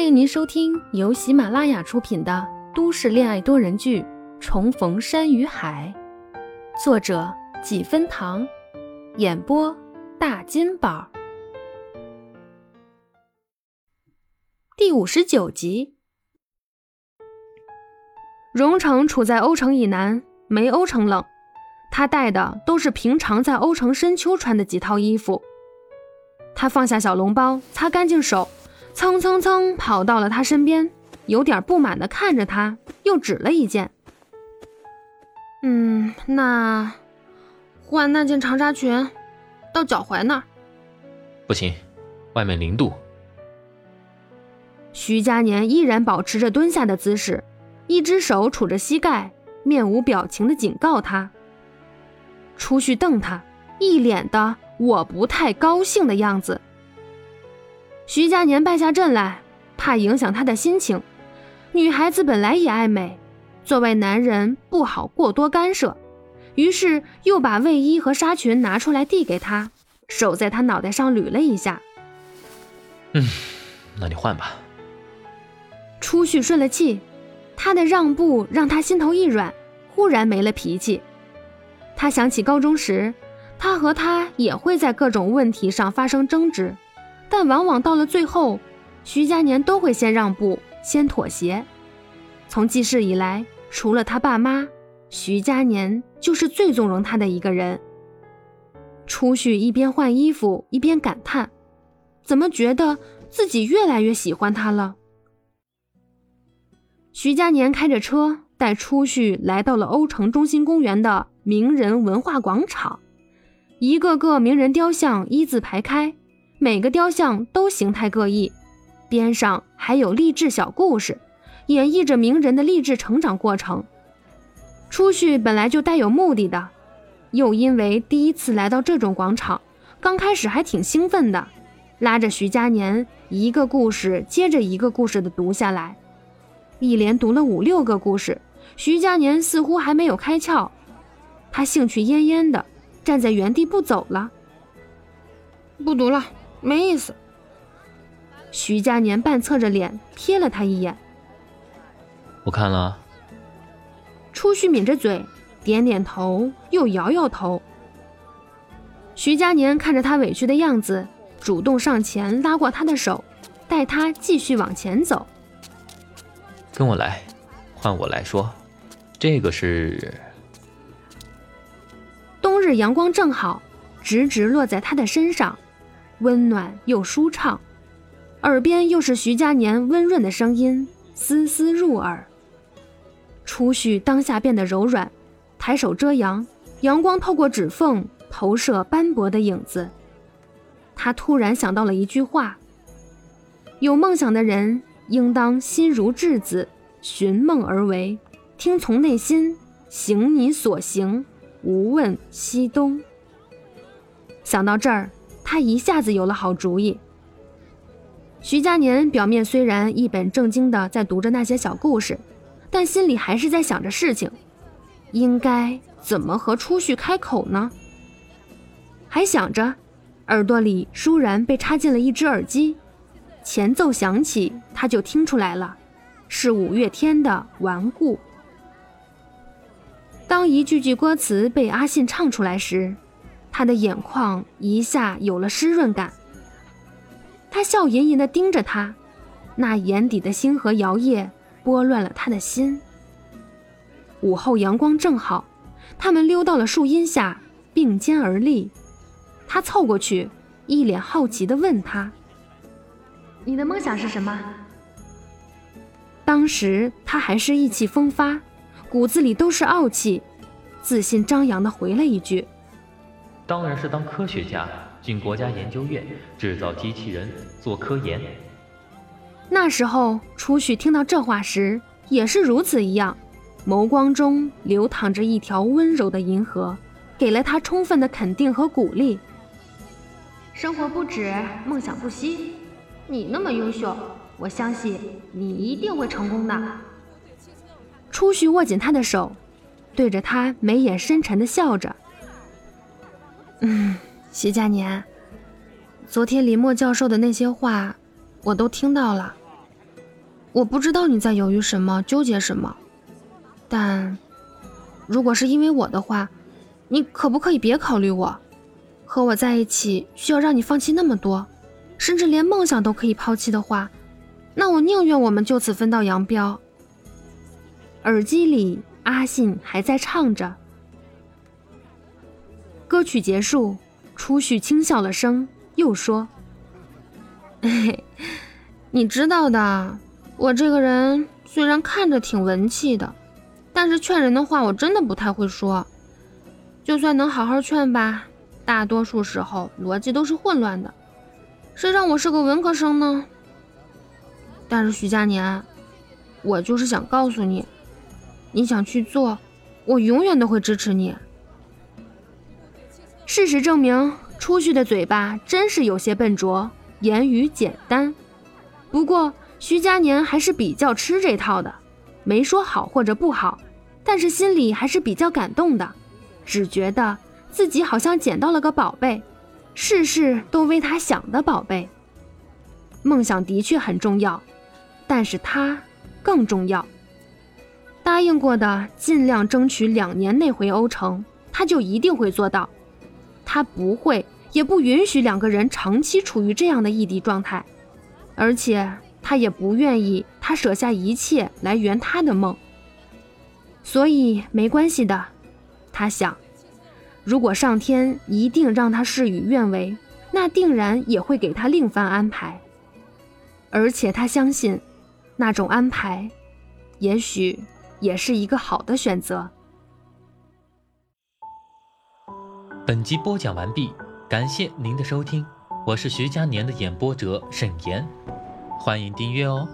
欢迎您收听由喜马拉雅出品的都市恋爱多人剧《重逢山与海》，作者几分糖，演播大金宝，第五十九集。荣城处在欧城以南，没欧城冷，他带的都是平常在欧城深秋穿的几套衣服。他放下小笼包，擦干净手。蹭蹭蹭跑到了他身边，有点不满的看着他，又指了一件。嗯，那换那件长纱裙，到脚踝那儿。不行，外面零度。徐佳年依然保持着蹲下的姿势，一只手杵着膝盖，面无表情的警告他。出去瞪他，一脸的我不太高兴的样子。徐佳年败下阵来，怕影响他的心情。女孩子本来也爱美，作为男人不好过多干涉，于是又把卫衣和纱裙拿出来递给他，手在他脑袋上捋了一下。嗯，那你换吧。初旭顺了气，他的让步让他心头一软，忽然没了脾气。他想起高中时，他和他也会在各种问题上发生争执。但往往到了最后，徐佳年都会先让步，先妥协。从记事以来，除了他爸妈，徐佳年就是最纵容他的一个人。初旭一边换衣服一边感叹：“怎么觉得自己越来越喜欢他了？”徐佳年开着车带初旭来到了欧城中心公园的名人文化广场，一个个名人雕像一字排开。每个雕像都形态各异，边上还有励志小故事，演绎着名人的励志成长过程。出去本来就带有目的的，又因为第一次来到这种广场，刚开始还挺兴奋的，拉着徐佳年一个故事接着一个故事的读下来，一连读了五六个故事，徐佳年似乎还没有开窍，他兴趣奄奄的站在原地不走了，不读了。没意思。徐佳年半侧着脸瞥了他一眼。不看了。初旭抿着嘴，点点头，又摇摇头。徐佳年看着他委屈的样子，主动上前拉过他的手，带他继续往前走。跟我来，换我来说，这个是。冬日阳光正好，直直落在他的身上。温暖又舒畅，耳边又是徐佳年温润的声音，丝丝入耳。初旭当下变得柔软，抬手遮阳，阳光透过指缝投射斑驳的影子。他突然想到了一句话：有梦想的人应当心如稚子，寻梦而为，听从内心，行你所行，无问西东。想到这儿。他一下子有了好主意。徐佳年表面虽然一本正经的在读着那些小故事，但心里还是在想着事情，应该怎么和初旭开口呢？还想着，耳朵里倏然被插进了一只耳机，前奏响起，他就听出来了，是五月天的《顽固》。当一句句歌词被阿信唱出来时。他的眼眶一下有了湿润感，他笑吟吟地盯着他，那眼底的星河摇曳，拨乱了他的心。午后阳光正好，他们溜到了树荫下，并肩而立。他凑过去，一脸好奇地问他：“你的梦想是什么？”当时他还是意气风发，骨子里都是傲气，自信张扬地回了一句。当然是当科学家，进国家研究院制造机器人做科研。那时候，初旭听到这话时也是如此一样，眸光中流淌着一条温柔的银河，给了他充分的肯定和鼓励。生活不止，梦想不息。你那么优秀，我相信你一定会成功的。初旭握紧他的手，对着他眉眼深沉的笑着。嗯，徐佳年，昨天林默教授的那些话，我都听到了。我不知道你在犹豫什么，纠结什么。但，如果是因为我的话，你可不可以别考虑我？和我在一起需要让你放弃那么多，甚至连梦想都可以抛弃的话，那我宁愿我们就此分道扬镳。耳机里，阿信还在唱着。歌曲结束，初旭轻笑了声，又说：“，你知道的，我这个人虽然看着挺文气的，但是劝人的话我真的不太会说。就算能好好劝吧，大多数时候逻辑都是混乱的。谁让我是个文科生呢？但是徐佳年，我就是想告诉你，你想去做，我永远都会支持你。”事实证明，出去的嘴巴真是有些笨拙，言语简单。不过，徐佳年还是比较吃这套的，没说好或者不好，但是心里还是比较感动的，只觉得自己好像捡到了个宝贝，事事都为他想的宝贝。梦想的确很重要，但是他更重要。答应过的，尽量争取两年内回欧城，他就一定会做到。他不会，也不允许两个人长期处于这样的异地状态，而且他也不愿意他舍下一切来圆他的梦。所以没关系的，他想，如果上天一定让他事与愿违，那定然也会给他另番安排。而且他相信，那种安排，也许也是一个好的选择。本集播讲完毕，感谢您的收听，我是徐佳年的演播者沈岩，欢迎订阅哦。